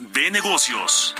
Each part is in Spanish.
de negocios.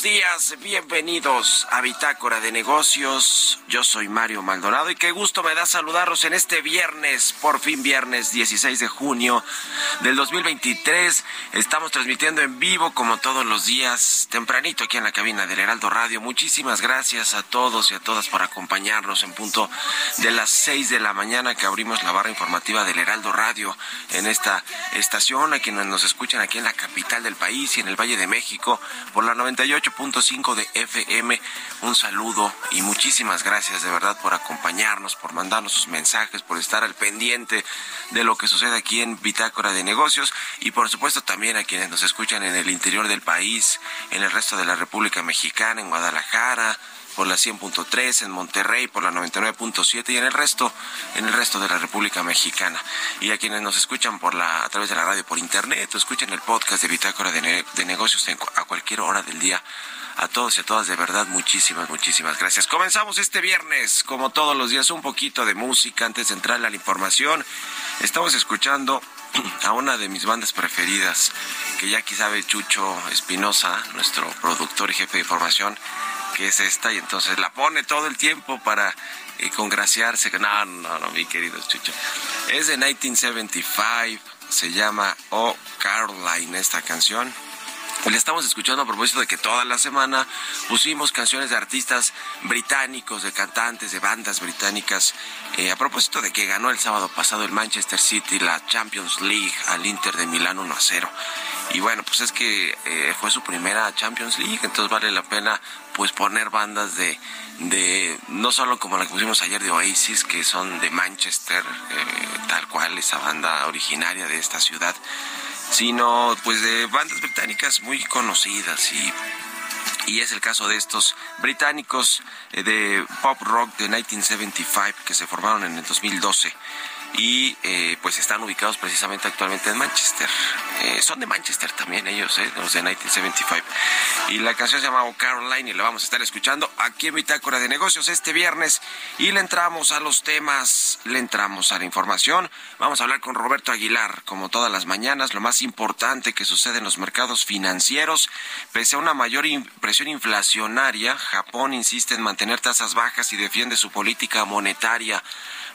Buenos. Bienvenidos a Bitácora de Negocios. Yo soy Mario Maldonado y qué gusto me da saludarlos en este viernes, por fin viernes 16 de junio del 2023. Estamos transmitiendo en vivo como todos los días, tempranito aquí en la cabina del Heraldo Radio. Muchísimas gracias a todos y a todas por acompañarnos en punto de las 6 de la mañana que abrimos la barra informativa del Heraldo Radio en esta estación, a quienes nos escuchan aquí en la capital del país y en el Valle de México por la 98.5 de FM. Un saludo y muchísimas gracias de verdad por acompañarnos, por mandarnos sus mensajes, por estar al pendiente de lo que sucede aquí en Bitácora de Negocios y por supuesto también a quienes nos escuchan en el interior del país, en el resto de la República Mexicana, en Guadalajara, por la 100.3, en Monterrey por la 99.7 y en el resto, en el resto de la República Mexicana. Y a quienes nos escuchan por la, a través de la radio por internet o escuchan el podcast de Bitácora de, de Negocios a cualquier hora del día. A todos y a todas, de verdad, muchísimas, muchísimas gracias. Comenzamos este viernes, como todos los días, un poquito de música antes de entrar a la información. Estamos escuchando a una de mis bandas preferidas, que ya aquí sabe Chucho Espinosa, nuestro productor y jefe de información, que es esta, y entonces la pone todo el tiempo para eh, congraciarse. No, no, no, mi querido Chucho. Es de 1975, se llama Oh Caroline esta canción. Le estamos escuchando a propósito de que toda la semana pusimos canciones de artistas británicos, de cantantes, de bandas británicas, eh, a propósito de que ganó el sábado pasado el Manchester City la Champions League al Inter de Milán 1 a 0. Y bueno, pues es que eh, fue su primera Champions League, entonces vale la pena pues poner bandas de, de no solo como la que pusimos ayer de Oasis, que son de Manchester, eh, tal cual, esa banda originaria de esta ciudad, sino pues de bandas británicas muy conocidas y y es el caso de estos británicos eh, de pop rock de 1975 que se formaron en el 2012 y eh, pues están ubicados precisamente actualmente en Manchester. Eh, son de Manchester también ellos, eh, los de 1975. Y la canción se llama Caroline y la vamos a estar escuchando aquí en Bitácora de Negocios este viernes. Y le entramos a los temas, le entramos a la información. Vamos a hablar con Roberto Aguilar, como todas las mañanas, lo más importante que sucede en los mercados financieros. Pese a una mayor presión inflacionaria, Japón insiste en mantener tasas bajas y defiende su política monetaria.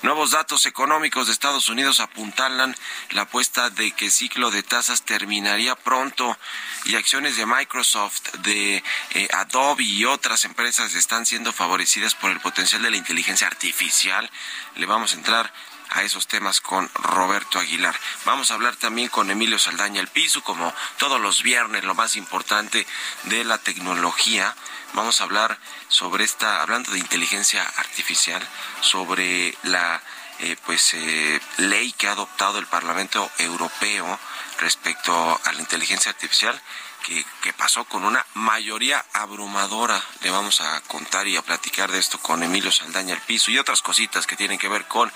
Nuevos datos económicos de Estados Unidos apuntalan la apuesta de que ciclo de tasas terminaría pronto y acciones de Microsoft, de eh, Adobe y otras empresas están siendo favorecidas por el potencial de la inteligencia artificial. Le vamos a entrar a esos temas con Roberto Aguilar. Vamos a hablar también con Emilio Saldaña el piso, como todos los viernes, lo más importante de la tecnología. Vamos a hablar sobre esta, hablando de inteligencia artificial, sobre la eh, pues eh, ley que ha adoptado el Parlamento Europeo respecto a la inteligencia artificial que, que, pasó con una mayoría abrumadora. Le vamos a contar y a platicar de esto con Emilio Saldaña el piso y otras cositas que tienen que ver con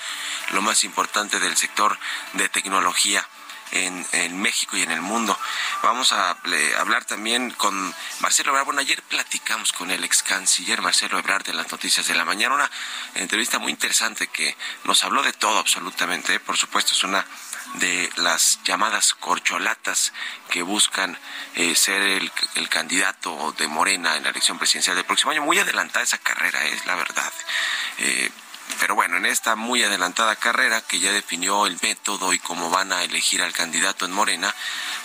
lo más importante del sector de tecnología en, México y en el mundo. Vamos a hablar también con Marcelo Ebrard. Bueno, ayer platicamos con el ex canciller Marcelo Ebrard de las noticias de la mañana, una entrevista muy interesante que nos habló de todo absolutamente. Por supuesto, es una de las llamadas corcholatas que buscan eh, ser el, candidato de Morena en la elección presidencial del próximo año. Muy adelantada esa carrera, es la verdad. Eh, pero bueno, en esta muy adelantada carrera que ya definió el método y cómo van a elegir al candidato en Morena,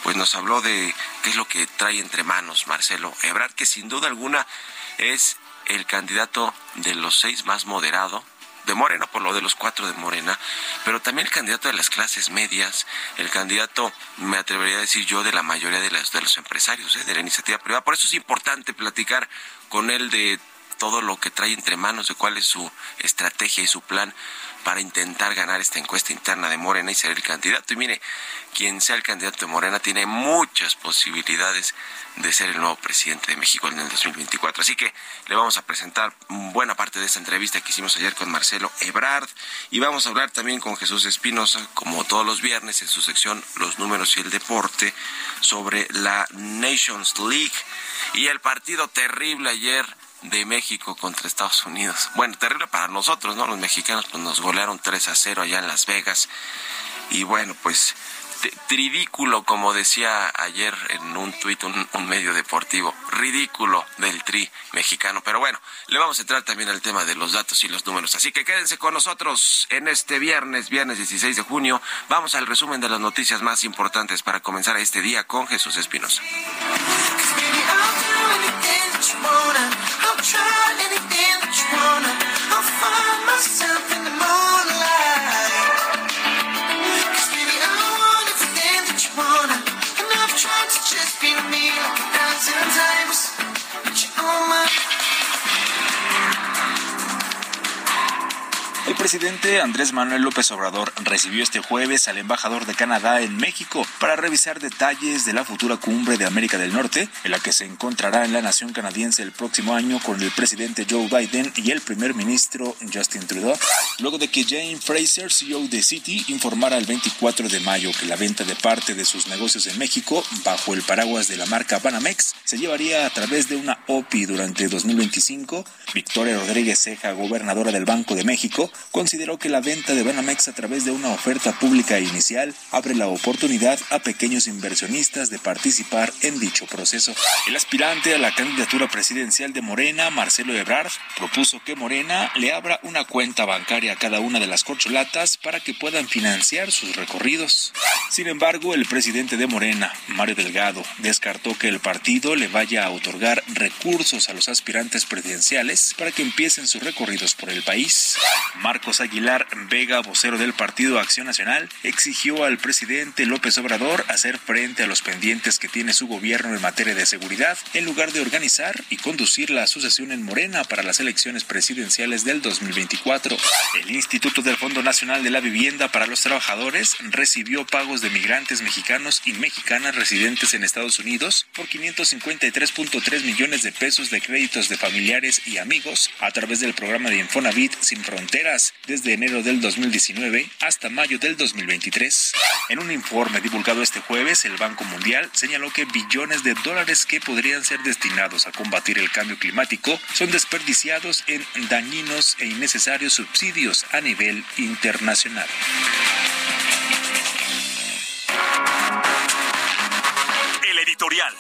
pues nos habló de qué es lo que trae entre manos Marcelo Ebrard, que sin duda alguna es el candidato de los seis más moderado, de Morena, por lo de los cuatro de Morena, pero también el candidato de las clases medias, el candidato, me atrevería a decir yo, de la mayoría de los, de los empresarios, ¿eh? de la iniciativa privada. Por eso es importante platicar con él de todo lo que trae entre manos, de cuál es su estrategia y su plan para intentar ganar esta encuesta interna de Morena y ser el candidato. Y mire, quien sea el candidato de Morena tiene muchas posibilidades de ser el nuevo presidente de México en el 2024. Así que le vamos a presentar buena parte de esta entrevista que hicimos ayer con Marcelo Ebrard y vamos a hablar también con Jesús Espinosa, como todos los viernes en su sección Los números y el deporte, sobre la Nations League y el partido terrible ayer de México contra Estados Unidos. Bueno, terrible para nosotros, ¿no? Los mexicanos pues nos golearon 3 a 0 allá en Las Vegas. Y bueno, pues ridículo, como decía ayer en un tuit un, un, medio deportivo, ridículo del tri mexicano. Pero bueno, le vamos a entrar también al tema de los datos y los números. Así que quédense con nosotros en este viernes, viernes 16 de junio. Vamos al resumen de las noticias más importantes para comenzar este día con Jesús Espinosa. that you wanna. I'll try anything that you wanna. I'll find myself. Presidente Andrés Manuel López Obrador recibió este jueves al embajador de Canadá en México para revisar detalles de la futura cumbre de América del Norte, en la que se encontrará en la nación canadiense el próximo año con el presidente Joe Biden y el primer ministro Justin Trudeau, luego de que Jane Fraser, CEO de Citi, informara el 24 de mayo que la venta de parte de sus negocios en México, bajo el paraguas de la marca Banamex, se llevaría a través de una OPI durante 2025, Victoria Rodríguez Ceja, gobernadora del Banco de México, consideró que la venta de Banamex a través de una oferta pública inicial abre la oportunidad a pequeños inversionistas de participar en dicho proceso. El aspirante a la candidatura presidencial de Morena, Marcelo Ebrard, propuso que Morena le abra una cuenta bancaria a cada una de las corcholatas para que puedan financiar sus recorridos. Sin embargo, el presidente de Morena, Mario Delgado, descartó que el partido le vaya a otorgar recursos a los aspirantes presidenciales para que empiecen sus recorridos por el país. Aguilar Vega, vocero del Partido Acción Nacional, exigió al presidente López Obrador hacer frente a los pendientes que tiene su gobierno en materia de seguridad, en lugar de organizar y conducir la asociación en Morena para las elecciones presidenciales del 2024. El Instituto del Fondo Nacional de la Vivienda para los Trabajadores recibió pagos de migrantes mexicanos y mexicanas residentes en Estados Unidos por 553.3 millones de pesos de créditos de familiares y amigos a través del programa de Infonavit Sin Fronteras desde enero del 2019 hasta mayo del 2023. En un informe divulgado este jueves, el Banco Mundial señaló que billones de dólares que podrían ser destinados a combatir el cambio climático son desperdiciados en dañinos e innecesarios subsidios a nivel internacional. El editorial.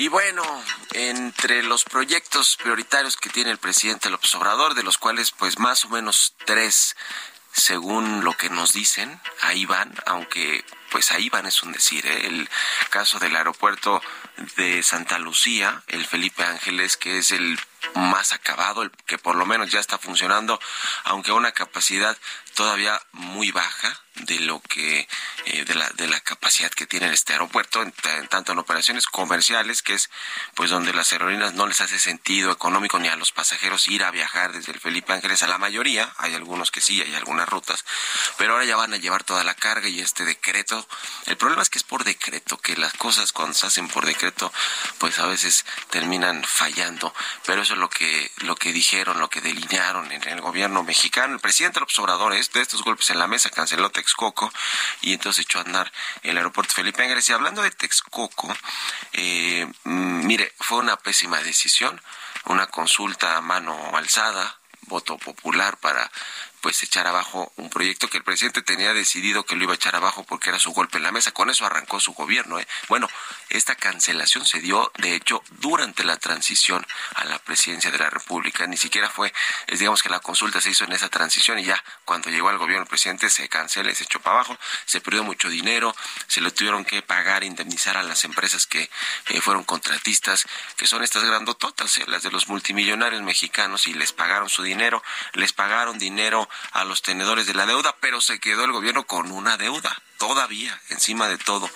Y bueno, entre los proyectos prioritarios que tiene el presidente López Obrador, de los cuales pues más o menos tres, según lo que nos dicen, ahí van, aunque pues ahí van es un decir, ¿eh? el caso del aeropuerto de Santa Lucía, el Felipe Ángeles, que es el más acabado, el que por lo menos ya está funcionando, aunque a una capacidad todavía muy baja de lo que eh, de la de la capacidad que tiene este aeropuerto en, tanto en operaciones comerciales que es pues donde las aerolíneas no les hace sentido económico ni a los pasajeros ir a viajar desde el Felipe Ángeles. A la mayoría hay algunos que sí hay algunas rutas pero ahora ya van a llevar toda la carga y este decreto. El problema es que es por decreto que las cosas cuando se hacen por decreto pues a veces terminan fallando pero eso es lo que lo que dijeron lo que delinearon en el gobierno mexicano el presidente López Obrador es de estos golpes en la mesa canceló Texcoco y entonces echó a andar el aeropuerto Felipe Ángeles. Y hablando de Texcoco, eh, mire, fue una pésima decisión, una consulta a mano alzada, voto popular para pues echar abajo un proyecto que el presidente tenía decidido que lo iba a echar abajo porque era su golpe en la mesa. Con eso arrancó su gobierno. ¿eh? Bueno, esta cancelación se dio, de hecho, durante la transición a la presidencia de la República. Ni siquiera fue, es, digamos que la consulta se hizo en esa transición y ya cuando llegó al gobierno el presidente se cancela y se echó para abajo. Se perdió mucho dinero, se lo tuvieron que pagar, indemnizar a las empresas que eh, fueron contratistas, que son estas grandototas, ¿eh? las de los multimillonarios mexicanos, y les pagaron su dinero, les pagaron dinero a los tenedores de la deuda, pero se quedó el gobierno con una deuda todavía encima de todo.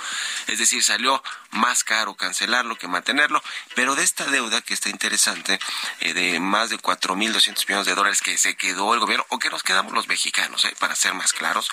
Es decir, salió más caro cancelarlo que mantenerlo, pero de esta deuda que está interesante, eh, de más de 4.200 millones de dólares que se quedó el gobierno, o que nos quedamos los mexicanos, eh, para ser más claros,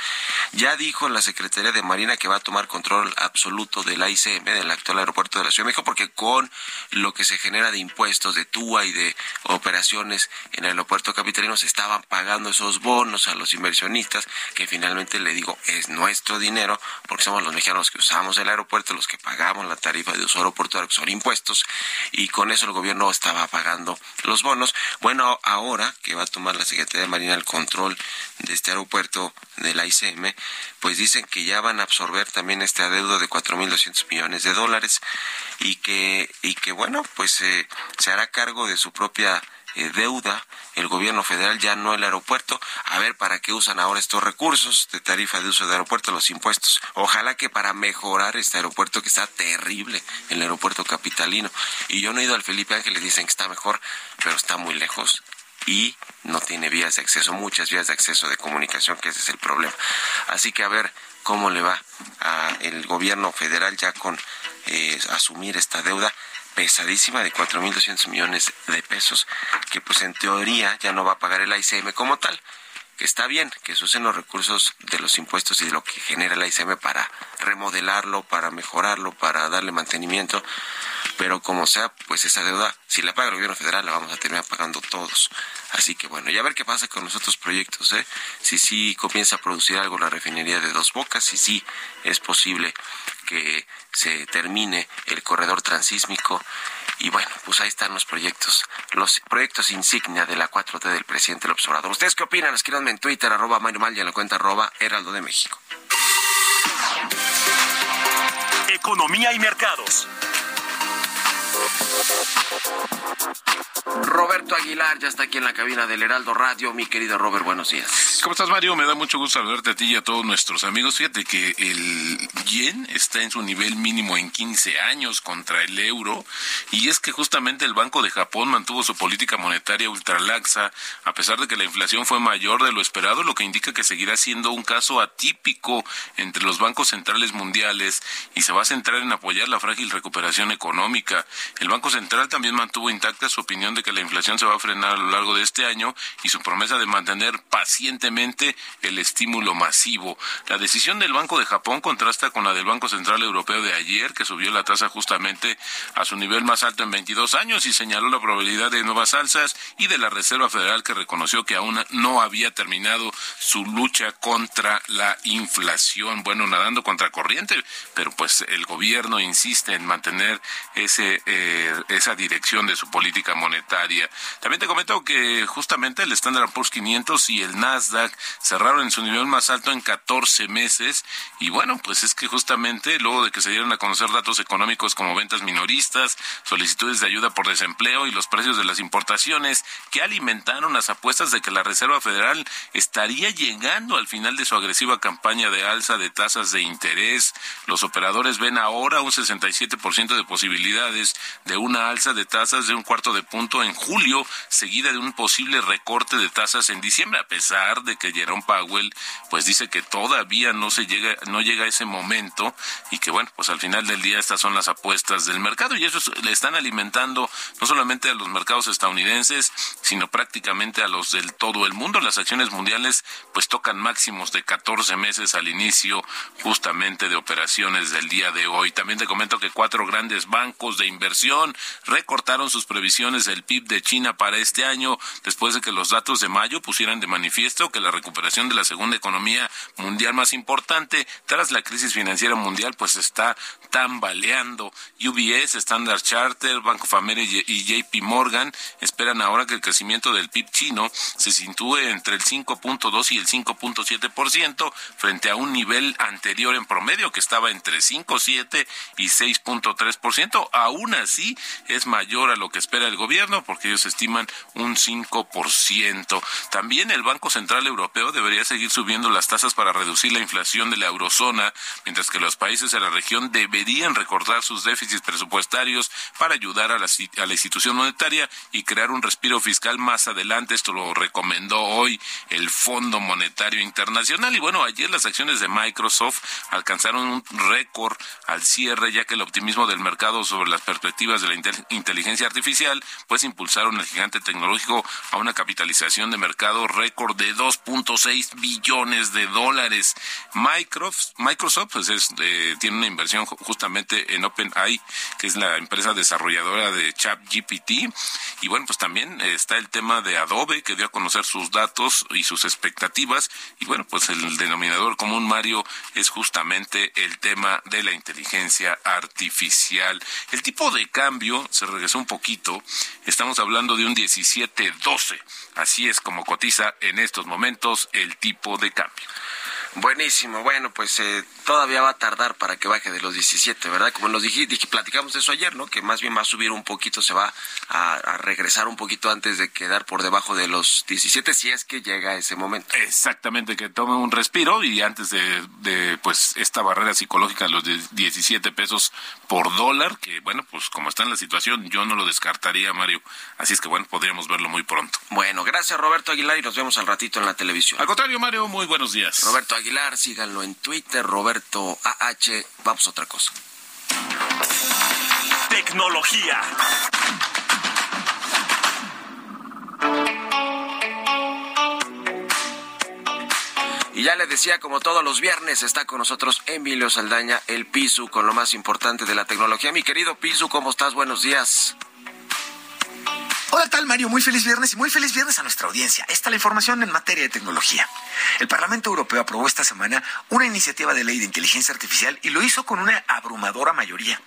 ya dijo la Secretaría de Marina que va a tomar control absoluto del ICM, del actual aeropuerto de la Ciudad de México, porque con lo que se genera de impuestos, de TUA y de operaciones en el aeropuerto capitalino, se estaban pagando esos bonos a los inversionistas, que finalmente le digo, es nuestro dinero porque somos los mexicanos que usamos el aeropuerto, los que pagamos la tarifa de uso aeroportuario, que son impuestos, y con eso el gobierno estaba pagando los bonos. Bueno, ahora que va a tomar la Secretaría de Marina el control de este aeropuerto de la ICM, pues dicen que ya van a absorber también este adeudo de 4.200 millones de dólares y que, y que bueno, pues eh, se hará cargo de su propia deuda el gobierno federal, ya no el aeropuerto. A ver para qué usan ahora estos recursos de tarifa de uso de aeropuerto, los impuestos. Ojalá que para mejorar este aeropuerto que está terrible, el aeropuerto capitalino. Y yo no he ido al Felipe Ángeles, dicen que está mejor, pero está muy lejos y no tiene vías de acceso, muchas vías de acceso de comunicación, que ese es el problema. Así que a ver cómo le va el gobierno federal ya con eh, asumir esta deuda pesadísima de 4.200 millones de pesos, que pues en teoría ya no va a pagar el ICM como tal, que está bien, que se usen los recursos de los impuestos y de lo que genera el ICM para remodelarlo, para mejorarlo, para darle mantenimiento, pero como sea, pues esa deuda, si la paga el gobierno federal, la vamos a terminar pagando todos. Así que bueno, ya ver qué pasa con los otros proyectos, ¿eh? Si sí comienza a producir algo la refinería de Dos Bocas, si sí es posible que se termine el corredor transísmico. Y bueno, pues ahí están los proyectos, los proyectos insignia de la 4T del presidente López Obrador. ¿Ustedes qué opinan? Escríbanme en Twitter, arroba Mario Mal y en la cuenta arroba Heraldo de México. Economía y mercados. Roberto Aguilar ya está aquí en la cabina del Heraldo Radio. Mi querido Robert, buenos días. ¿Cómo estás, Mario? Me da mucho gusto saludarte a ti y a todos nuestros amigos. Fíjate que el yen está en su nivel mínimo en 15 años contra el euro. Y es que justamente el Banco de Japón mantuvo su política monetaria ultralaxa, a pesar de que la inflación fue mayor de lo esperado, lo que indica que seguirá siendo un caso atípico entre los bancos centrales mundiales y se va a centrar en apoyar la frágil recuperación económica. El Banco Central también mantuvo intacta su opinión de que la inflación se va a frenar a lo largo de este año y su promesa de mantener pacientemente el estímulo masivo. La decisión del Banco de Japón contrasta con la del Banco Central Europeo de ayer, que subió la tasa justamente a su nivel más alto en 22 años y señaló la probabilidad de nuevas alzas y de la Reserva Federal que reconoció que aún no había terminado su lucha contra la inflación. Bueno, nadando contra corriente, pero pues el gobierno insiste en mantener ese eh, esa dirección de su política monetaria. También te comento que justamente el Standard Poor's 500 y el Nasdaq cerraron en su nivel más alto en 14 meses y bueno, pues es que justamente luego de que se dieron a conocer datos económicos como ventas minoristas, solicitudes de ayuda por desempleo y los precios de las importaciones que alimentaron las apuestas de que la Reserva Federal estaría llegando al final de su agresiva campaña de alza de tasas de interés. Los operadores ven ahora un 67% de posibilidades de una alza de tasas de un cuarto de punto en julio, seguida de un posible recorte de tasas en diciembre, a pesar de que Jerome Powell pues dice que todavía no se llega, no llega a ese momento y que bueno, pues al final del día estas son las apuestas del mercado y eso le están alimentando no solamente a los mercados estadounidenses, sino prácticamente a los del todo el mundo. Las acciones mundiales pues tocan máximos de 14 meses al inicio justamente de operaciones del día de hoy. También te comento que cuatro grandes bancos de inversión recortaron sus previsiones del PIB de China para este año después de que los datos de mayo pusieran de manifiesto que la recuperación de la segunda economía mundial más importante tras la crisis financiera mundial pues está tambaleando. UBS, Standard Charter, Bank of y JP Morgan esperan ahora que el crecimiento del PIB chino se sitúe entre el 5.2 y el 5.7% frente a un nivel anterior en promedio que estaba entre 5.7 y 6.3%. Aún así es mayor a lo que espera el gobierno porque ellos estiman un 5%. También el Banco Central Europeo debería seguir subiendo las tasas para reducir la inflación de la eurozona, mientras que los países de la región deberían recortar sus déficits presupuestarios para ayudar a la, institución monetaria y crear un respiro fiscal más adelante. Esto lo recomendó hoy el Fondo Monetario Internacional. Y bueno, ayer las acciones de Microsoft alcanzaron un récord al cierre, ya que el optimismo del mercado sobre las de la inteligencia artificial, pues impulsaron el gigante tecnológico a una capitalización de mercado récord de 2.6 billones de dólares. Microsoft, Microsoft pues es, eh, tiene una inversión justamente en OpenAI, que es la empresa desarrolladora de ChatGPT. Y bueno, pues también está el tema de Adobe, que dio a conocer sus datos y sus expectativas. Y bueno, pues el denominador común, Mario, es justamente el tema de la inteligencia artificial. El tipo de cambio se regresó un poquito. Estamos hablando de un 17.12. Así es como cotiza en estos momentos el tipo de cambio. Buenísimo, bueno, pues eh, todavía va a tardar para que baje de los 17, ¿verdad? Como nos dije, dije, platicamos de eso ayer, ¿no? Que más bien va a subir un poquito, se va a, regresar un poquito antes de quedar por debajo de los 17, si es que llega ese momento. Exactamente, que tome un respiro y antes de, de pues esta barrera psicológica de los 17 pesos por dólar, que bueno, pues como está en la situación, yo no lo descartaría, Mario. Así es que bueno, podríamos verlo muy pronto. Bueno, gracias Roberto Aguilar y nos vemos al ratito en la televisión. Al contrario, Mario, muy buenos días. Roberto Aguilar, síganlo en Twitter, Roberto AH. Vamos a otra cosa. Tecnología. Y ya le decía, como todos los viernes, está con nosotros Emilio Saldaña, el Pisu, con lo más importante de la tecnología. Mi querido Pisu, ¿cómo estás? Buenos días. Hola tal Mario, muy feliz viernes y muy feliz viernes a nuestra audiencia. Esta es la información en materia de tecnología. El Parlamento Europeo aprobó esta semana una iniciativa de ley de inteligencia artificial y lo hizo con una abrumadora mayoría.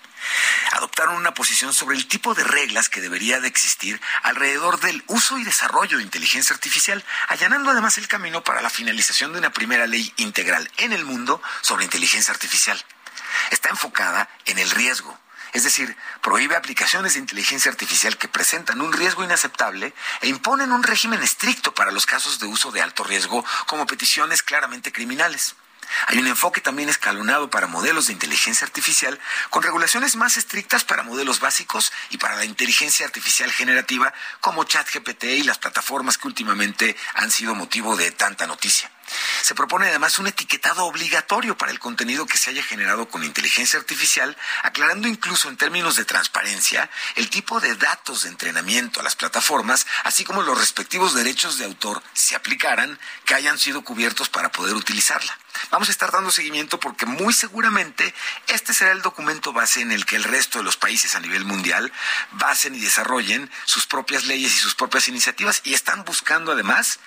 Adoptaron una posición sobre el tipo de reglas que debería de existir alrededor del uso y desarrollo de inteligencia artificial, allanando además el camino para la finalización de una primera ley integral en el mundo sobre inteligencia artificial. Está enfocada en el riesgo es decir, prohíbe aplicaciones de inteligencia artificial que presentan un riesgo inaceptable e imponen un régimen estricto para los casos de uso de alto riesgo como peticiones claramente criminales. Hay un enfoque también escalonado para modelos de inteligencia artificial, con regulaciones más estrictas para modelos básicos y para la inteligencia artificial generativa como ChatGPT y las plataformas que últimamente han sido motivo de tanta noticia. Se propone además un etiquetado obligatorio para el contenido que se haya generado con inteligencia artificial, aclarando incluso en términos de transparencia el tipo de datos de entrenamiento a las plataformas, así como los respectivos derechos de autor, si aplicaran, que hayan sido cubiertos para poder utilizarla. Vamos a estar dando seguimiento porque muy seguramente este será el documento base en el que el resto de los países a nivel mundial basen y desarrollen sus propias leyes y sus propias iniciativas y están buscando además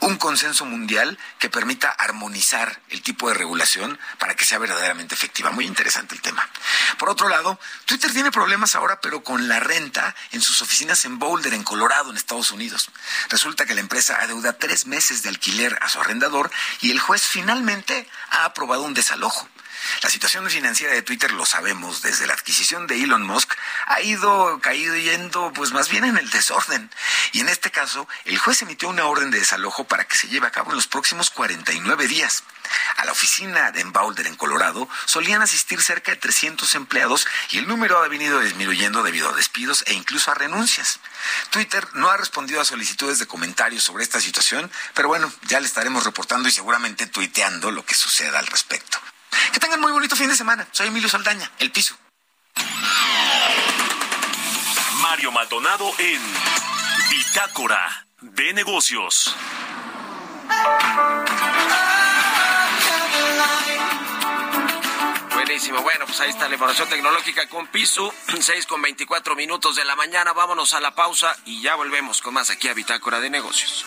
un consenso mundial que permita armonizar el tipo de regulación para que sea verdaderamente efectiva. Muy interesante el tema. Por otro lado, Twitter tiene problemas ahora, pero con la renta en sus oficinas en Boulder, en Colorado, en Estados Unidos. Resulta que la empresa adeuda tres meses de alquiler a su arrendador y el juez finalmente ha aprobado un desalojo. La situación financiera de Twitter, lo sabemos, desde la adquisición de Elon Musk, ha ido cayendo pues más bien en el desorden. Y en este caso, el juez emitió una orden de desalojo para que se lleve a cabo en los próximos 49 días. A la oficina de Boulder, en Colorado, solían asistir cerca de 300 empleados y el número ha venido disminuyendo debido a despidos e incluso a renuncias. Twitter no ha respondido a solicitudes de comentarios sobre esta situación, pero bueno, ya le estaremos reportando y seguramente tuiteando lo que suceda al respecto. Que tengan muy bonito fin de semana. Soy Emilio Saldaña, El Piso. Mario Maldonado en Bitácora de Negocios. Buenísimo. Bueno, pues ahí está la información tecnológica con Pisu. 6 con 24 minutos de la mañana. Vámonos a la pausa y ya volvemos con más aquí a Bitácora de Negocios.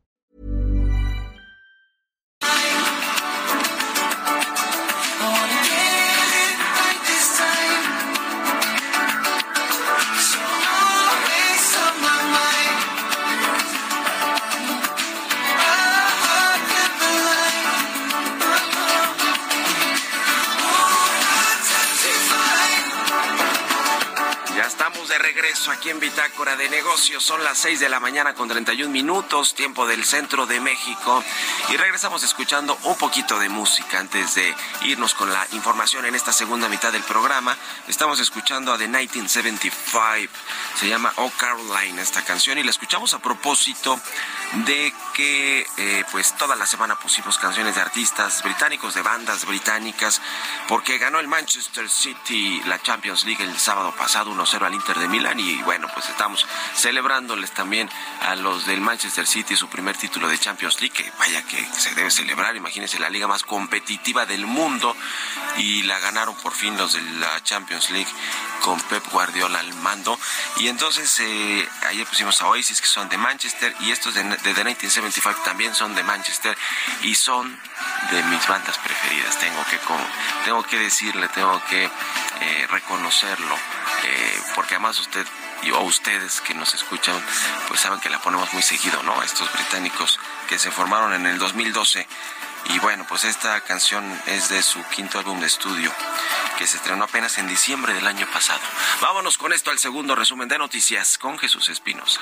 Aquí en Bitácora de Negocios. Son las 6 de la mañana con 31 minutos, tiempo del centro de México. Y regresamos escuchando un poquito de música antes de irnos con la información en esta segunda mitad del programa. Estamos escuchando a The 1975. Se llama Oh Caroline esta canción y la escuchamos a propósito de que eh, pues toda la semana pusimos canciones de artistas británicos, de bandas británicas, porque ganó el Manchester City la Champions League el sábado pasado 1-0 al Inter de Milán y bueno, pues estamos celebrándoles también a los del Manchester City su primer título de Champions League, que vaya que se debe celebrar, imagínense la liga más competitiva del mundo y la ganaron por fin los de la Champions League con Pep Guardiola al mando. Y entonces eh, ayer pusimos a Oasis que son de Manchester y estos de, de The 1975 también son de Manchester y son de mis bandas preferidas. Tengo que tengo que decirle tengo que eh, reconocerlo eh, porque además usted y- o ustedes que nos escuchan pues saben que la ponemos muy seguido no estos británicos que se formaron en el 2012 y bueno, pues esta canción es de su quinto álbum de estudio, que se estrenó apenas en diciembre del año pasado. Vámonos con esto al segundo resumen de noticias con Jesús Espinosa.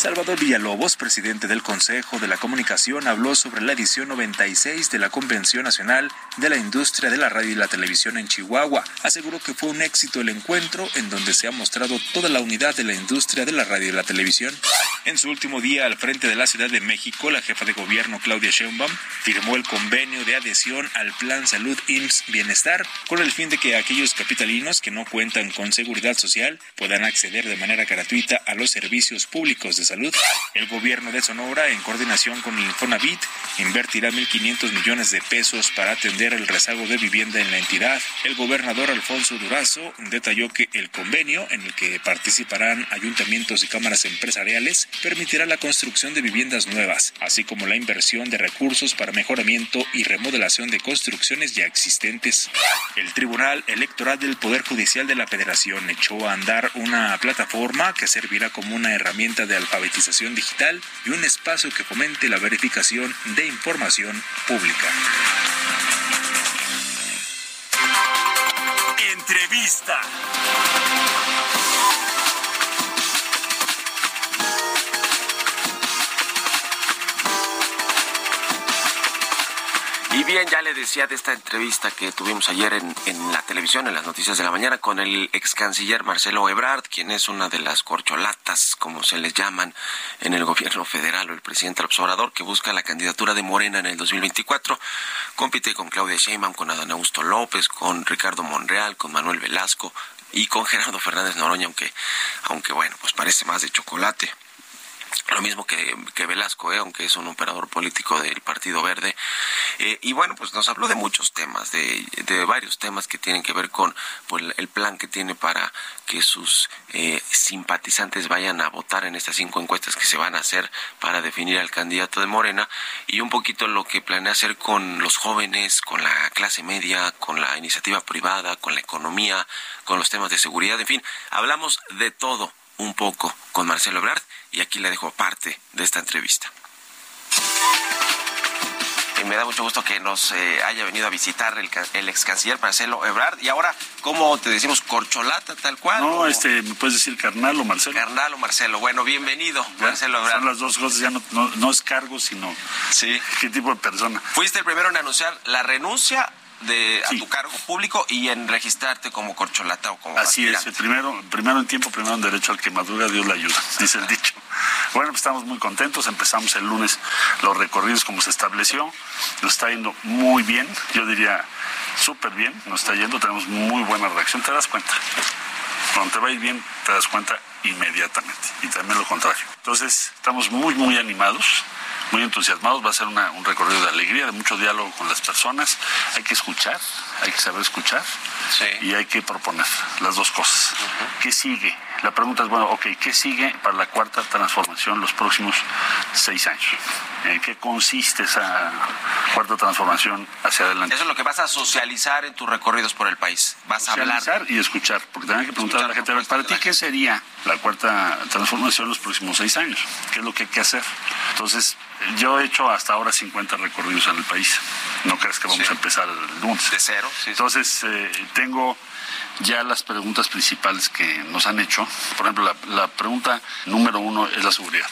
Salvador Villalobos, presidente del Consejo de la Comunicación, habló sobre la edición 96 de la Convención Nacional de la Industria de la Radio y la Televisión en Chihuahua. Aseguró que fue un éxito el encuentro en donde se ha mostrado toda la unidad de la industria de la radio y la televisión. En su último día al frente de la Ciudad de México, la jefa de gobierno Claudia Sheinbaum firmó el convenio de adhesión al Plan Salud IMSS Bienestar con el fin de que aquellos capitalinos que no cuentan con seguridad social puedan acceder de manera gratuita a los servicios públicos de salud. El gobierno de Sonora, en coordinación con Infonavit, invertirá 1.500 millones de pesos para atender el rezago de vivienda en la entidad. El gobernador Alfonso Durazo detalló que el convenio, en el que participarán ayuntamientos y cámaras empresariales, permitirá la construcción de viviendas nuevas, así como la inversión de recursos para mejoramiento y remodelación de construcciones ya existentes. El Tribunal Electoral del Poder Judicial de la Federación echó a andar una plataforma que servirá como una herramienta de alfabetización digital y un espacio que fomente la verificación de información pública. Entrevista. Bien, ya le decía de esta entrevista que tuvimos ayer en, en la televisión, en las noticias de la mañana, con el ex canciller Marcelo Ebrard, quien es una de las corcholatas, como se les llaman, en el gobierno federal, o el presidente López Obrador, que busca la candidatura de Morena en el 2024. Compite con Claudia Sheinbaum, con Adán Augusto López, con Ricardo Monreal, con Manuel Velasco y con Gerardo Fernández Noroña, aunque, aunque bueno, pues parece más de chocolate. Lo mismo que, que Velasco, ¿eh? aunque es un operador político del Partido Verde. Eh, y bueno, pues nos habló de muchos temas, de, de varios temas que tienen que ver con pues, el plan que tiene para que sus eh, simpatizantes vayan a votar en estas cinco encuestas que se van a hacer para definir al candidato de Morena y un poquito lo que planea hacer con los jóvenes, con la clase media, con la iniciativa privada, con la economía, con los temas de seguridad, en fin, hablamos de todo un poco con Marcelo Ebrard y aquí le dejo parte de esta entrevista. Y me da mucho gusto que nos eh, haya venido a visitar el, el ex canciller Marcelo Ebrard y ahora, ¿cómo te decimos? ¿Corcholata tal cual? No, ¿O este, me puedes decir carnal o Marcelo. Carnal o Marcelo. Bueno, bienvenido, Ya, Marcelo Ebrard. Son las dos cosas, ya no, no, no es cargo, sino Sí. qué tipo de persona. Fuiste el primero en anunciar la renuncia de, a tu cargo público y en registrarte como corcholata o como Así es, aspirante. primero, primero en tiempo, primero en derecho al que madura, Dios le ayuda, dice el dicho. Bueno, pues estamos muy contentos. Empezamos el lunes los recorridos como se estableció. Nos está yendo muy bien. Yo diría súper bien. Nos está yendo. Tenemos muy buena reacción. ¿Te das cuenta? Cuando te va a ir bien, te das cuenta inmediatamente. Y también lo contrario. Entonces, estamos muy, muy animados muy entusiasmados. Va a ser un recorrido de alegría, de mucho diálogo con las personas. Hay que escuchar, hay que saber escuchar Sí. y hay que proponer las dos cosas. ¿Qué sigue? La pregunta es, bueno, ok, ¿qué sigue para la cuarta transformación los próximos seis años? ¿En qué consiste esa cuarta transformación hacia adelante? Eso es lo que vas a socializar en tus recorridos por el país. Vas a hablar. Socializar y escuchar, porque también hay que preguntar a la gente, para ti, ¿qué sería la cuarta transformación los próximos seis años? ¿Qué es lo que hay que hacer? Entonces, yo he hecho hasta ahora 50 recorridos en el país. No crees que vamos Sí. a empezar el lunes. De cero, sí. Entonces, eh, tengo ya las preguntas principales que nos han hecho. Por ejemplo, la, la pregunta número uno es la seguridad.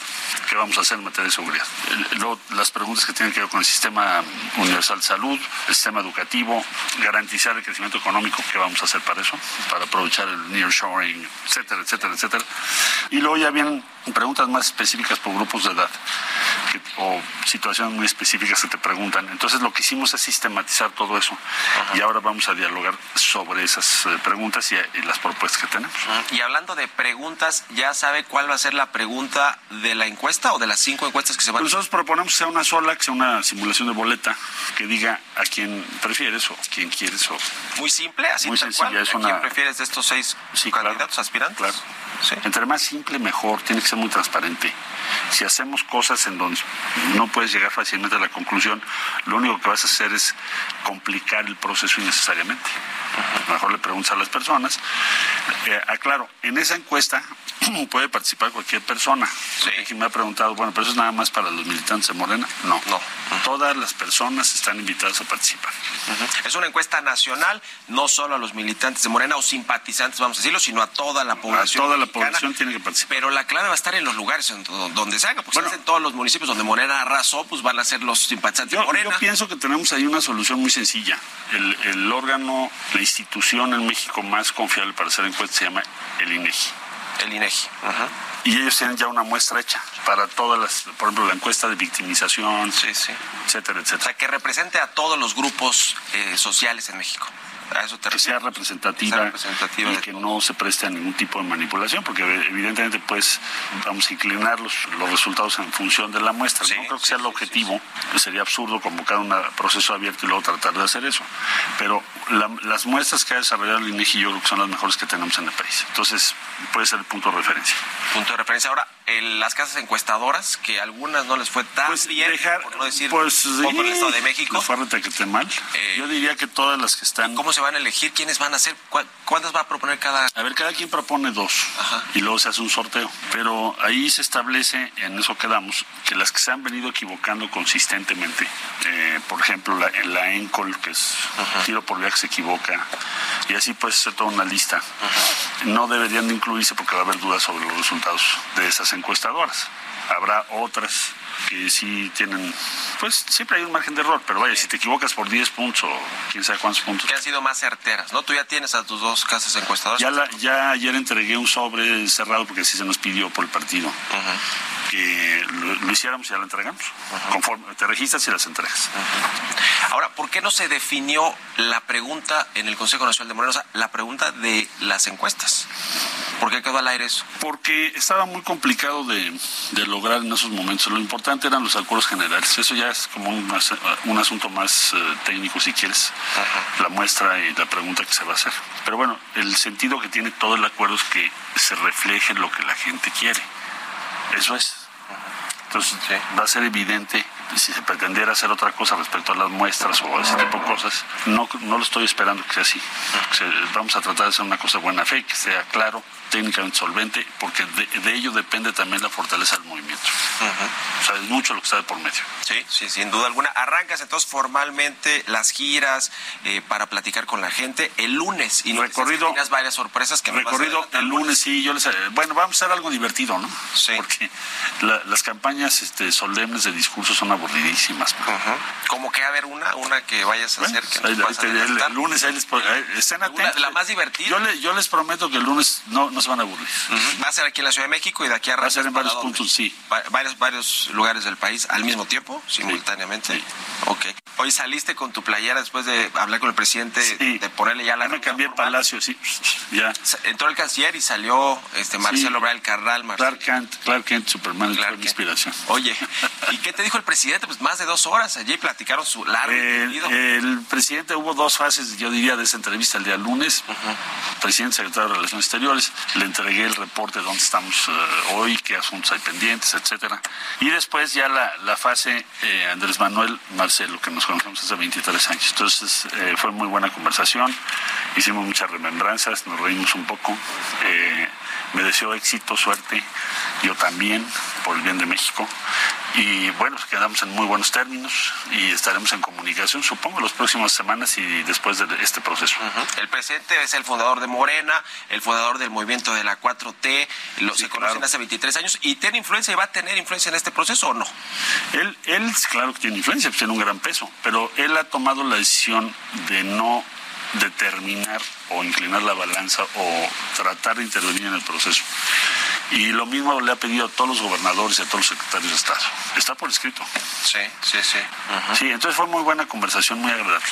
¿Qué vamos a hacer en materia de seguridad? El- Luego, las preguntas que tienen que ver con el sistema universal de salud, el sistema educativo, garantizar el crecimiento económico, ¿qué vamos a hacer para eso? Para aprovechar el nearshoring, etcétera, etcétera, etcétera. Y luego ya vienen preguntas más específicas por grupos de edad que- o situaciones muy específicas que te preguntan. Entonces lo que hicimos es sistematizar todo eso y ahora vamos a dialogar sobre esas eh, preguntas y, y las propuestas que tenemos. Y hablando de preguntas, ¿ya sabe cuál va a ser la pregunta de la encuesta o de las cinco encuestas que se van a Nosotros proponemos que sea una sola, que sea una simulación de boleta, que diga a quién prefieres o a quién quieres o Muy simple, así Muy tal sencilla, cual. es ¿A una- quién prefieres de estos seis Sí, claro. candidatos aspirantes? Claro. Sí. Entre más simple, mejor. Tiene que ser muy transparente. Si hacemos cosas en donde no puedes llegar fácilmente a la conclusión, lo único que vas a hacer es complicar el proceso innecesariamente. Mejor le preguntas a las personas. Eh, aclaro, en esa encuesta puede participar cualquier persona. Sí. Porque me ha preguntado, bueno, pero eso es nada más para los militantes de Morena. No, No. Todas las personas están invitadas a participar. Es una encuesta nacional, no solo a los militantes de Morena o simpatizantes, vamos a decirlo, sino a toda la población. toda la mexicana. población tiene que participar. Pero la clave va a estar en los lugares en do- donde se haga, porque Bueno. en todos los municipios donde Morena arrasó, pues van a ser los simpatizantes Yo, de Morena. yo pienso que tenemos ahí una solución muy sencilla. El, el órgano, la institución en México más confiable para hacer encuestas se llama el INEGI. El INEGI. Ajá. Y ellos tienen ya una muestra hecha para todas las, por ejemplo, la encuesta de victimización, Sí, sí. etcétera, O etcétera. sea, que represente a todos los grupos eh, sociales en México. A eso te Que sea representativa, Que sea representativa y que no se preste a ningún tipo de manipulación, porque evidentemente pues vamos a inclinar los, los resultados en función de la muestra. Sí, no creo que sí, sea el sí, objetivo, sería absurdo convocar un proceso abierto y luego tratar de hacer eso. Pero la- las muestras que ha desarrollado el INEGI yo creo que son las mejores que tenemos en el país. Entonces puede ser el punto de referencia. Punto de referencia. Ahora, el- las casas encuestadoras, que a algunas no les fue tan Pues bien, dejar, por no decir pues, poco el sí, Estado de México. les fue mal. Eh, yo diría que todas las que están... ¿Cómo se van a elegir? ¿Quiénes van a ser? ¿Cuál- ¿Cuántas va a proponer cada...? A ver, cada quien propone dos Ajá. y luego se hace un sorteo. Pero ahí se establece, en eso quedamos, que las que se han venido equivocando consistentemente, eh, por ejemplo, la, la ENCOL, que es tiro por vía que se equivoca, y así puede ser toda una lista, no deberían de incluirse porque va a haber dudas sobre los resultados de esas encuestadoras. Habrá otras que sí tienen, pues siempre hay un margen de error, pero vaya, si te equivocas por 10 puntos o quién sabe cuántos puntos, que han sido más certeras, ¿no? Tú ya tienes a tus dos casas encuestadoras. ya, la- ya ayer entregué un sobre cerrado porque así se nos pidió por el partido que lo, lo hiciéramos y ya lo entregamos. Conforme te registras y las entregas. Ahora, ¿por qué no se definió la pregunta en el Consejo Nacional de Morena? O sea, la pregunta de las encuestas. ¿Por qué quedó al aire eso? Porque estaba muy complicado de, de lograr en esos momentos. Lo importante eran los acuerdos generales. Eso ya es como un, un asunto más eh, técnico, si quieres, la muestra y la pregunta que se va a hacer. Pero bueno, el sentido que tiene todo el acuerdo es que se refleje lo que la gente quiere. Eso es. Entonces Sí. va a ser evidente si se pretendiera hacer otra cosa respecto a las muestras o ese tipo de cosas. No, no lo estoy esperando que sea así. Se- vamos a tratar de hacer una cosa de buena fe, que sea claro, técnicamente solvente, porque de, de ello depende también la fortaleza del movimiento. O sea, es mucho lo que está de por medio. Sí, sí, sin duda alguna. Arrancas entonces formalmente las giras eh, para platicar con la gente el lunes. Y que Recorrido- tenías varias sorpresas que Recorrido el lunes, sí, yo les... eh, Bueno, vamos a hacer algo divertido, ¿no? Sí. Porque la- las campañas este, solemnes de discurso son aburridísimas. Como que a ver una, una que vayas a hacer que Ahí- nos ahí puedas te- el, lunes ahí les, estén atentos. la más divertida. Yo, le- yo les prometo que el lunes no, no se van a aburrir. Va a ser aquí en la Ciudad de México y de aquí a Va a ser en ¿para varios puntos, sí. Va- varios, varios lugares del país al mismo tiempo, simultáneamente. Sí. Ok. Hoy saliste con tu playera después de hablar con el presidente, Sí. de ponerle ya la Ya me cambié formal. palacio, sí. Ya. Entró el canciller y salió este Marcelo Sí. Obrador Carral. Marcelo. Clark Kent, Clark Kent, Superman, Clark fue mi inspiración. Oye, ¿y qué te dijo el presidente? Pues más de dos horas allí platicaron su largo El, el presidente hubo dos fases, yo diría, de esa entrevista el día lunes. Presidente, secretario de Relaciones Exteriores, le entregué el reporte de dónde estamos eh, hoy, qué asuntos hay pendientes, etcétera. Y después ya la, la fase eh, Andrés Manuel Marcelo, que nos conocemos hace 23 años. Entonces eh, fue muy buena conversación, hicimos muchas remembranzas, nos reímos un poco. eh, me deseo éxito, suerte, yo también, por el bien de México. Y bueno, pues quedamos en muy buenos términos y estaremos en comunicación, supongo, las próximas semanas y después de este proceso. El presidente es el fundador de Morena, el fundador del movimiento de la 4T, lo, Sí, se conocen hace 23 años y tiene influencia y va a tener influencia en este proceso o no. Él, él, claro que tiene influencia, pues tiene un gran peso, pero él ha tomado la decisión de no determinar o inclinar la balanza o tratar de intervenir en el proceso. Y lo mismo le ha pedido a todos los gobernadores y a todos los secretarios de Estado. Está por escrito. Sí, sí, sí. Sí, entonces fue muy buena conversación, muy agradable.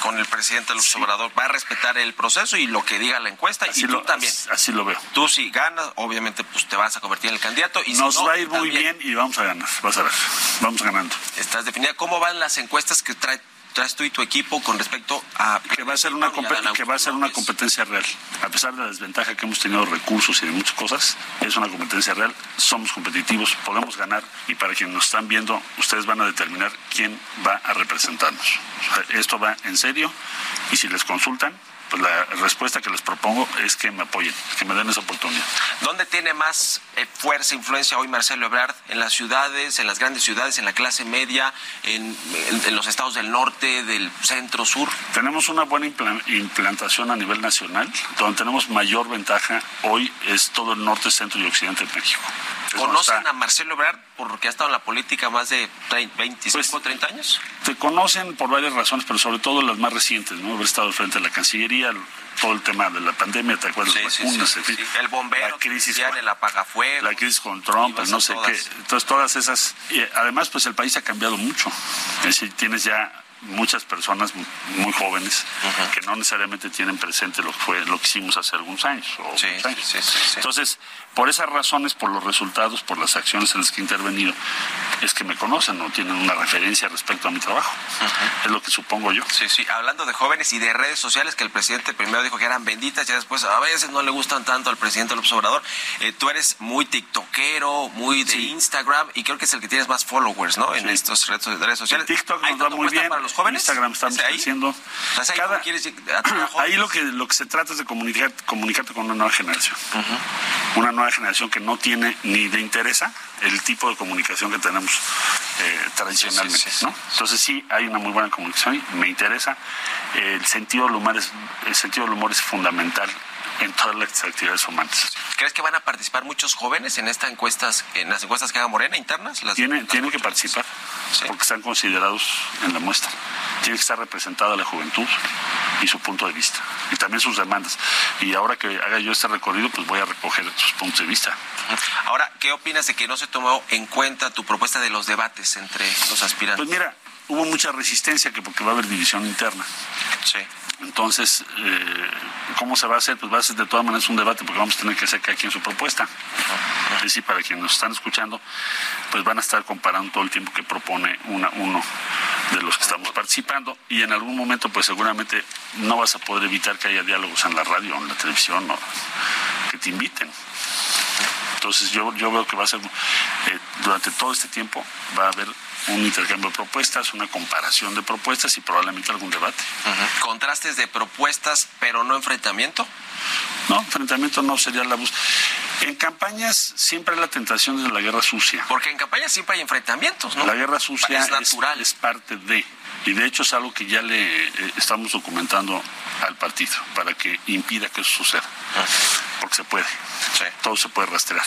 Con el presidente López Obrador va a respetar el proceso y lo que diga la encuesta y tú también. así- así lo veo. Tú si ganas, obviamente pues te vas a convertir en el candidato y Nos si no, va a ir muy también. bien y vamos a ganar. Vas a ver. Vamos ganando. Estás definida cómo van las encuestas que trae, traes tú y tu equipo con respecto a que va a ser una a que va a ser una competencia real. A pesar de la desventaja que hemos tenido recursos y de muchas cosas es una competencia real. Somos competitivos podemos ganar y para quienes nos están viendo ustedes van a determinar quién va a representarnos. O sea, esto va en serio y si les consultan pues la respuesta que les propongo es que me apoyen que me den esa oportunidad ¿Dónde tiene más eh, fuerza, influencia hoy Marcelo Ebrard? ¿En las ciudades, en las grandes ciudades, en la clase media, en, en- en los estados del norte, del centro, sur? Tenemos una buena impla- implantación a nivel nacional. Donde tenemos mayor ventaja hoy es todo el norte, centro y occidente de México. ¿Conocen está- a Marcelo Ebrard porque ha estado en la política más de 30, 25, Pues, 30 años? Te conocen por varias razones, pero sobre todo las más recientes, ¿no? Haber estado frente de la Cancillería, todo el tema de la pandemia, ¿te acuerdas? Sí, Las vacunas, sí. El bombero, la crisis, decían, el apagafuegos. la crisis con Trump, no a sé todas. qué. Entonces, todas esas. y además, pues el país ha cambiado mucho. Es decir, tienes ya muchas personas mu- muy jóvenes que no necesariamente tienen presente lo que fue lo que hicimos hace algunos años o Sí, años. sí, sí, entonces por esas razones por los resultados por las acciones en las que he intervenido es que me conocen o tienen una referencia respecto a mi trabajo es lo que supongo yo Sí, sí, hablando de jóvenes y de redes sociales, que el presidente primero dijo que eran benditas, ya después a veces no le gustan tanto al presidente López Obrador. Eh, tú eres muy tiktokero, muy de. Instagram, y creo que es el que tienes más followers, ¿no? En Sí. estos redes, redes sociales. TikTok ¿Hay nos va muy bien. para los jóvenes? Instagram estamos ¿Es ahí? creciendo. ¿Estás ahí Cada- cómo quieres atraer a jóvenes? Ahí lo que lo que se trata es de comunicar, comunicarte con una nueva generación. Una nueva generación que no tiene ni le interesa el tipo de comunicación que tenemos eh, tradicionalmente. Sí, sí, sí, ¿no? Entonces sí hay una muy buena comunicación y me interesa. El sentido del humor es, el sentido del humor es fundamental en todas las actividades humanas. ¿Crees que van a participar muchos jóvenes en estas encuestas, en las encuestas que haga Morena internas? Las- Tienen, las tienen que participar Sí. porque están considerados en la muestra. Tiene que estar representada la juventud y su punto de vista y también sus demandas. Y ahora que haga yo este recorrido, pues voy a recoger sus puntos de vista. Ahora, ¿qué opinas de que no se tomó en cuenta tu propuesta de los debates entre los aspirantes? Pues mira, hubo mucha resistencia que porque va a haber división interna. sí. Entonces, eh, ¿cómo se va a hacer? Pues va a ser de todas maneras un debate porque vamos a tener que hacer cada quien su propuesta. Es decir, para quienes nos están escuchando, pues van a estar comparando todo el tiempo que propone una, uno de los que estamos participando y en algún momento pues seguramente no vas a poder evitar que haya diálogos en la radio en la televisión o que te inviten. Entonces yo, yo veo que va a ser, eh, durante todo este tiempo va a haber un intercambio de propuestas, una comparación de propuestas y probablemente algún debate. Contrastes de propuestas, pero no enfrentamiento. No, enfrentamiento no sería la búsqueda. En campañas siempre hay la tentación de la guerra sucia. Porque en campaña siempre hay enfrentamientos, ¿no? La guerra sucia Es es, natural. es parte de, y de hecho es algo que ya le eh, estamos documentando al partido para que impida que eso suceda. Porque se puede, Sí. todo se puede rastrear.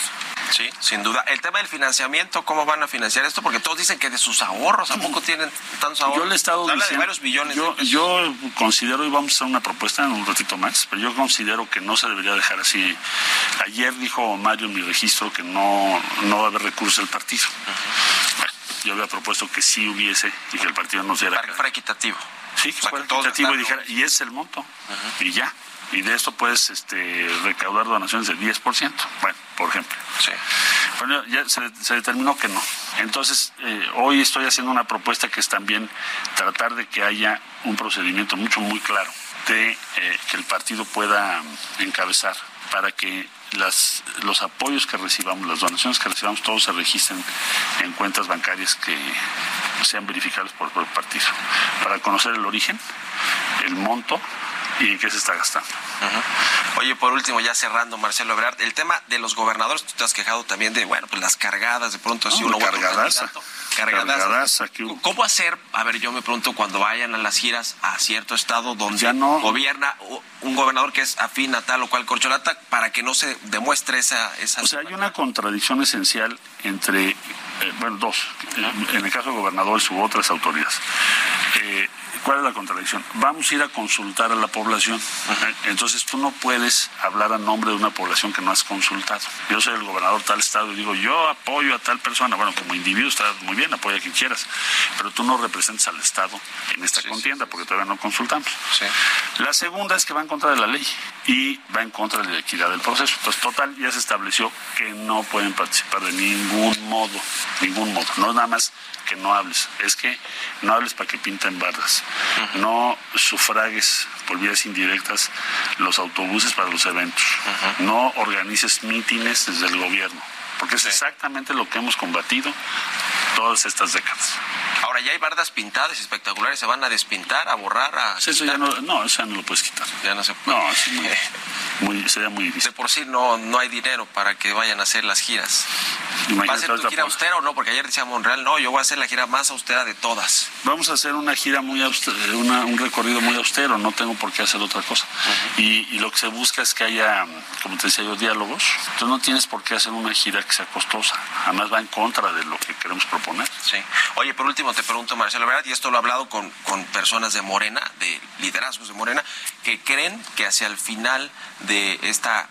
Sí, sin duda. El tema del financiamiento, ¿cómo van a financiar esto? Porque todos dicen que de sus ahorros, ¿a poco tienen tantos ahorros? Yo le he estado habla diciendo, de varios billones yo, de yo considero, y vamos a hacer una propuesta en un ratito más, pero yo considero que no se debería dejar así. Ayer dijo Mario en mi registro que no, no va a haber recursos del partido. Bueno, yo había propuesto que sí hubiese y que el partido nos diera... Para fuera equitativo. Sí, que O sea, fuera que equitativo y dijera, y es el monto. Y ya. Y de esto puedes este, recaudar donaciones del 10%. Bueno, por ejemplo. Sí. Bueno, ya se, se determinó que no. Entonces, eh, hoy estoy haciendo una propuesta que es también tratar de que haya un procedimiento mucho, muy claro de eh, que el partido pueda encabezar para que las, los apoyos que recibamos, las donaciones que recibamos, todos se registren en cuentas bancarias que sean verificables por, por el partido, para conocer el origen, el monto y en qué se está gastando. Oye, por último, ya cerrando, Marcelo Ebrard, el tema de los gobernadores, tú te has quejado también de, bueno, pues las cargadas, de pronto si No, uno cargadaza. cargadaza. ¿Cómo hacer? A ver, yo me pregunto cuando vayan a las giras a cierto estado donde no. gobierna un gobernador que es afín a tal o cual corcholata para que no se demuestre esa... esa O sea, hay una contradicción esencial entre, eh, bueno, dos, en el caso de gobernadores u otras autoridades. Eh, ¿Cuál es la contradicción? Vamos a ir a consultar a la población. Entonces tú no puedes hablar a nombre de una población que no has consultado. Yo soy el gobernador de tal estado y digo, yo apoyo a tal persona. Bueno, como individuo está muy bien, apoya a quien quieras, pero tú no representas al Estado en esta contienda porque todavía no consultamos. Sí. La segunda es que va en contra de la ley y va en contra de la equidad del proceso. Entonces, total, ya se estableció que no pueden participar de ningún modo, ningún modo. No es nada más que no hables, es que no hables para que pinten bardas. No sufragues por vías indirectas los autobuses para los eventos. No organices mítines desde el gobierno, porque es exactamente lo que hemos combatido todas estas décadas. Ahora ya hay bardas pintadas espectaculares, se van a despintar, a borrar, a... Pues Eso ya no, no, eso ya no lo puedes quitar. Ya no se puede. No, es muy- muy- sería muy De difícil. por sí no, no hay dinero para que vayan a hacer las giras. ¿Va a Imagínate ser tu gira austera o no? Porque ayer decía Monreal, no, yo voy a hacer la gira más austera de todas. Vamos a hacer una gira muy austero, un recorrido muy austero, no tengo por qué hacer otra cosa. y, y lo que se busca es que haya, como te decía yo, diálogos. Tú no tienes por qué hacer una gira que sea costosa. Además va en contra de lo que queremos proponer. Sí. Oye, por último te pregunto, Marcelo Ebrard, y esto lo he hablado con, con personas de Morena, de liderazgos de Morena, que creen que hacia el final de esta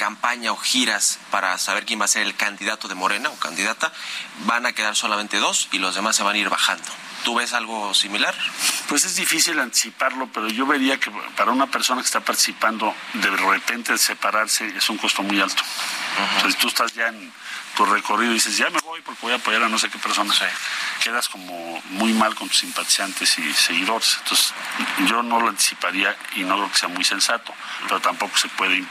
campaña o giras para saber quién va a ser el candidato de Morena o candidata, van a quedar solamente dos y los demás se van a ir bajando. ¿Tú ves algo similar? Pues es difícil anticiparlo, pero yo vería que para una persona que está participando, de repente separarse es un costo muy alto. Sea, si tú estás ya en tu recorrido y dices, ya me voy porque voy a apoyar a no sé qué persona, quedas como muy mal con tus simpatizantes y seguidores. Entonces, yo no lo anticiparía y no creo que sea muy sensato, pero tampoco se puede,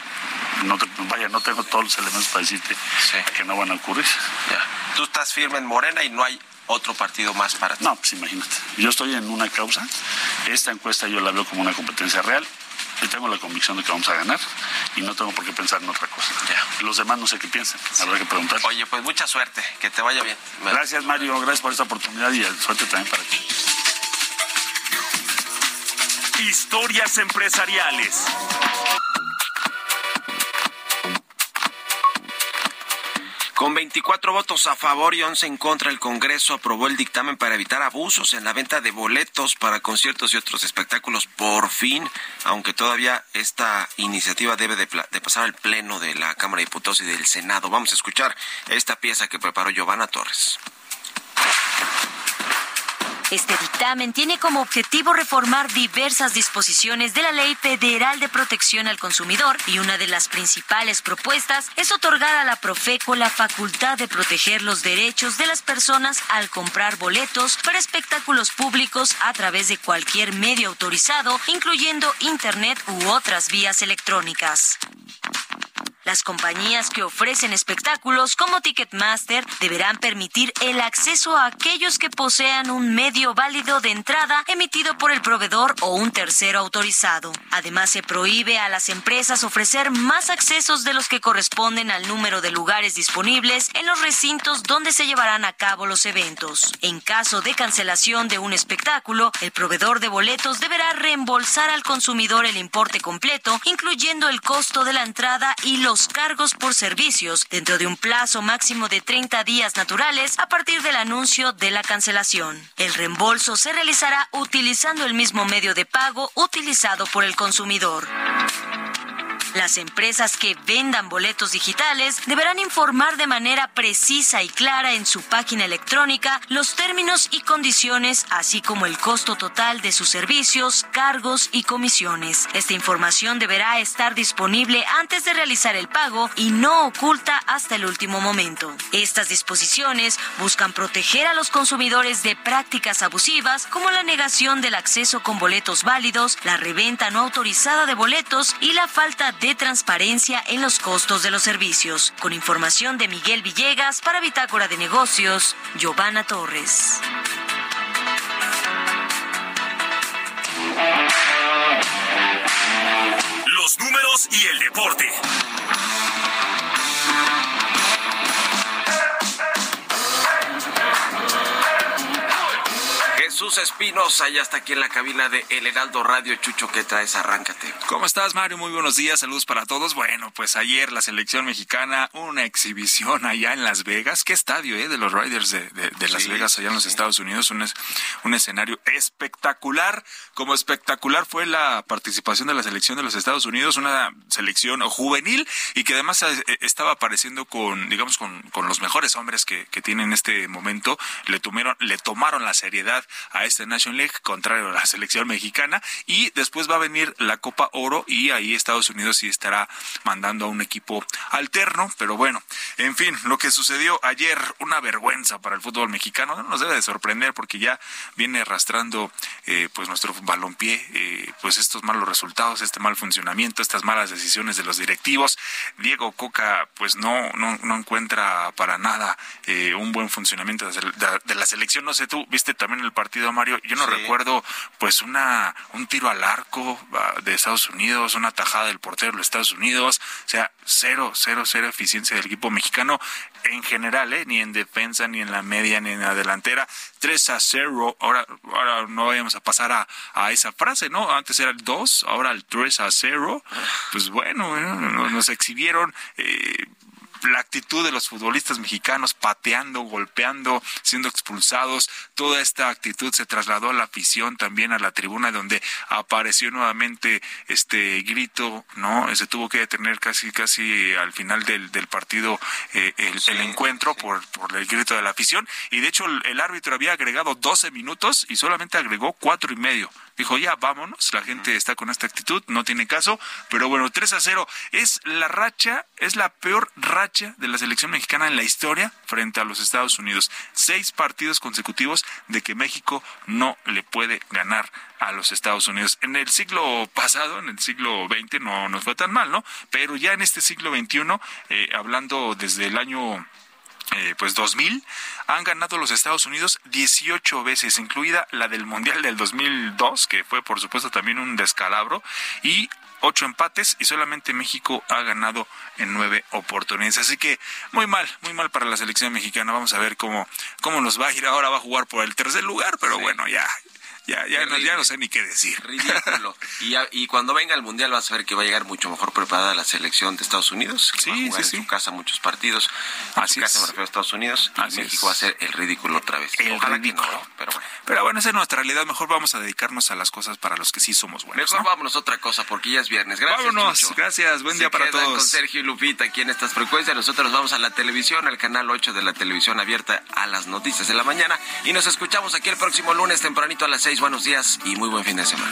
no te- vaya, no tengo todos los elementos para decirte Sí. que no van a ocurrir. Ya. Tú estás firme en Morena y no hay otro partido más para ti. No, pues imagínate. Yo estoy en una causa. Esta encuesta yo la veo como una competencia real. Y tengo la convicción de que vamos a ganar y no tengo por qué pensar en otra cosa. Ya. Los demás no sé qué piensan. Habrá que preguntar. Oye, pues mucha suerte, que te vaya bien. Gracias, Mario. Gracias por esta oportunidad y suerte también para ti. Historias empresariales. Con 24 votos a favor y 11 en contra, el Congreso aprobó el dictamen para evitar abusos en la venta de boletos para conciertos y otros espectáculos. Por fin, aunque todavía esta iniciativa debe de, pasar al Pleno de la Cámara de Diputados y del Senado. Vamos a escuchar esta pieza que preparó Giovanna Torres. Este dictamen tiene como objetivo reformar diversas disposiciones de la Ley Federal de Protección al Consumidor y una de las principales propuestas es otorgar a la Profeco la facultad de proteger los derechos de las personas al comprar boletos para espectáculos públicos a través de cualquier medio autorizado, incluyendo Internet u otras vías electrónicas. Las compañías que ofrecen espectáculos como Ticketmaster deberán permitir el acceso a aquellos que posean un medio válido de entrada emitido por el proveedor o un tercero autorizado. Además, se prohíbe a las empresas ofrecer más accesos de los que corresponden al número de lugares disponibles en los recintos donde se llevarán a cabo los eventos. En caso de cancelación de un espectáculo, el proveedor de boletos deberá reembolsar al consumidor el importe completo, incluyendo el costo de la entrada y los cargos por servicios dentro de un plazo máximo de 30 días naturales a partir del anuncio de la cancelación. El reembolso se realizará utilizando el mismo medio de pago utilizado por el consumidor. Las empresas que vendan boletos digitales deberán informar de manera precisa y clara en su página electrónica los términos y condiciones, así como el costo total de sus servicios, cargos y comisiones. Esta información deberá estar disponible antes de realizar el pago y no oculta hasta el último momento. Estas disposiciones buscan proteger a los consumidores de prácticas abusivas como la negación del acceso con boletos válidos, la reventa no autorizada de boletos y la falta de transparencia en los costos de los servicios. Con información de Miguel Villegas para Bitácora de Negocios, Giovanna Torres. Los números y el deporte. Jesús Espinosa ya está aquí en la cabina de El Heraldo Radio. Chucho, ¿qué traes? Arráncate. ¿Cómo estás, Mario? Muy buenos días, saludos para todos. Bueno, pues ayer la selección mexicana, una exhibición allá en Las Vegas. ¿Qué estadio, eh? De los Riders de, de, de Las Sí, Vegas, allá en los sí. Estados Unidos. Un, es- un escenario espectacular. Como espectacular fue la participación de la selección de los Estados Unidos, una selección juvenil y que además eh, estaba apareciendo con, digamos, con, con los mejores hombres que, que tiene en este momento. Le, tomaron, le tomaron la seriedad a este National League, contrario a la selección mexicana. Y después va a venir la Copa Oro y ahí Estados Unidos sí estará mandando a un equipo alterno. Pero bueno, en fin, lo que sucedió ayer, una vergüenza para el fútbol mexicano. No nos debe de sorprender porque ya viene arrastrando eh, pues nuestro balompié, eh, pues estos malos resultados, este mal funcionamiento, estas malas decisiones de los directivos. Diego Coca pues no, no, no encuentra para nada eh, un buen funcionamiento de, la selección. No sé, tú viste también el partido, Mario. Yo no Sí. recuerdo pues una un tiro al arco ah, de Estados Unidos, una tajada del portero de los Estados Unidos. O sea, cero, cero, cero eficiencia del equipo mexicano en general, ¿eh? ni en defensa, ni en la media, ni en la delantera. 3 a 0. Ahora, ahora no vayamos a pasar a, a esa frase, ¿no? Antes era el 2, ahora el 3 a 0. Pues bueno, nos, nos exhibieron. Eh, la actitud de los futbolistas mexicanos pateando, golpeando, siendo expulsados, toda esta actitud se trasladó a la afición también a la tribuna donde apareció nuevamente este grito, ¿no? Se tuvo que detener casi casi al final del, del partido eh, el, el encuentro por, por el grito de la afición y de hecho el, el árbitro había agregado 12 minutos y solamente agregó cuatro y medio. Dijo, ya vámonos, la gente está con esta actitud, no tiene caso, pero bueno, 3 a 0 es la racha, es la peor racha de la selección mexicana en la historia frente a los Estados Unidos. Seis partidos consecutivos de que México no le puede ganar a los Estados Unidos. En el siglo pasado, en el siglo XX, no nos fue tan mal, ¿no? Pero ya en este siglo XXI, eh, hablando desde el año eh, pues 2000 han ganado los Estados Unidos 18 veces, incluida la del Mundial del 2002, que fue por supuesto también un descalabro, y ocho empates y solamente México ha ganado en nueve oportunidades. Así que muy mal, muy mal para la selección mexicana. Vamos a ver cómo, cómo nos va a ir. Ahora va a jugar por el tercer lugar, pero bueno, ya, ya, ya, no, ya no sé ni qué decir. Ridículo. y, ya- y cuando venga el Mundial vas a ver que va a llegar mucho mejor preparada la selección de Estados Unidos. Que Sí, va a jugar sí, en sí. su casa muchos partidos. En Así su casa es. me refiero a Estados Unidos. Y Así México es. va a ser el ridículo otra vez. El Ojalá ridículo. que ¿no? pero bueno. Pero bueno, esa es nuestra realidad. Mejor vamos a dedicarnos a las cosas para los que sí somos buenos. Mejor ¿no? vámonos a otra cosa porque ya es viernes. Gracias. Vámonos, Chucho. gracias, buen Se día para todos. con Sergio y Lupita aquí en estas frecuencias. Nosotros vamos a la televisión, al canal 8 de la televisión abierta a las noticias de la mañana. Y nos escuchamos aquí el próximo lunes tempranito a las 6. Buenos días y muy buen fin de semana.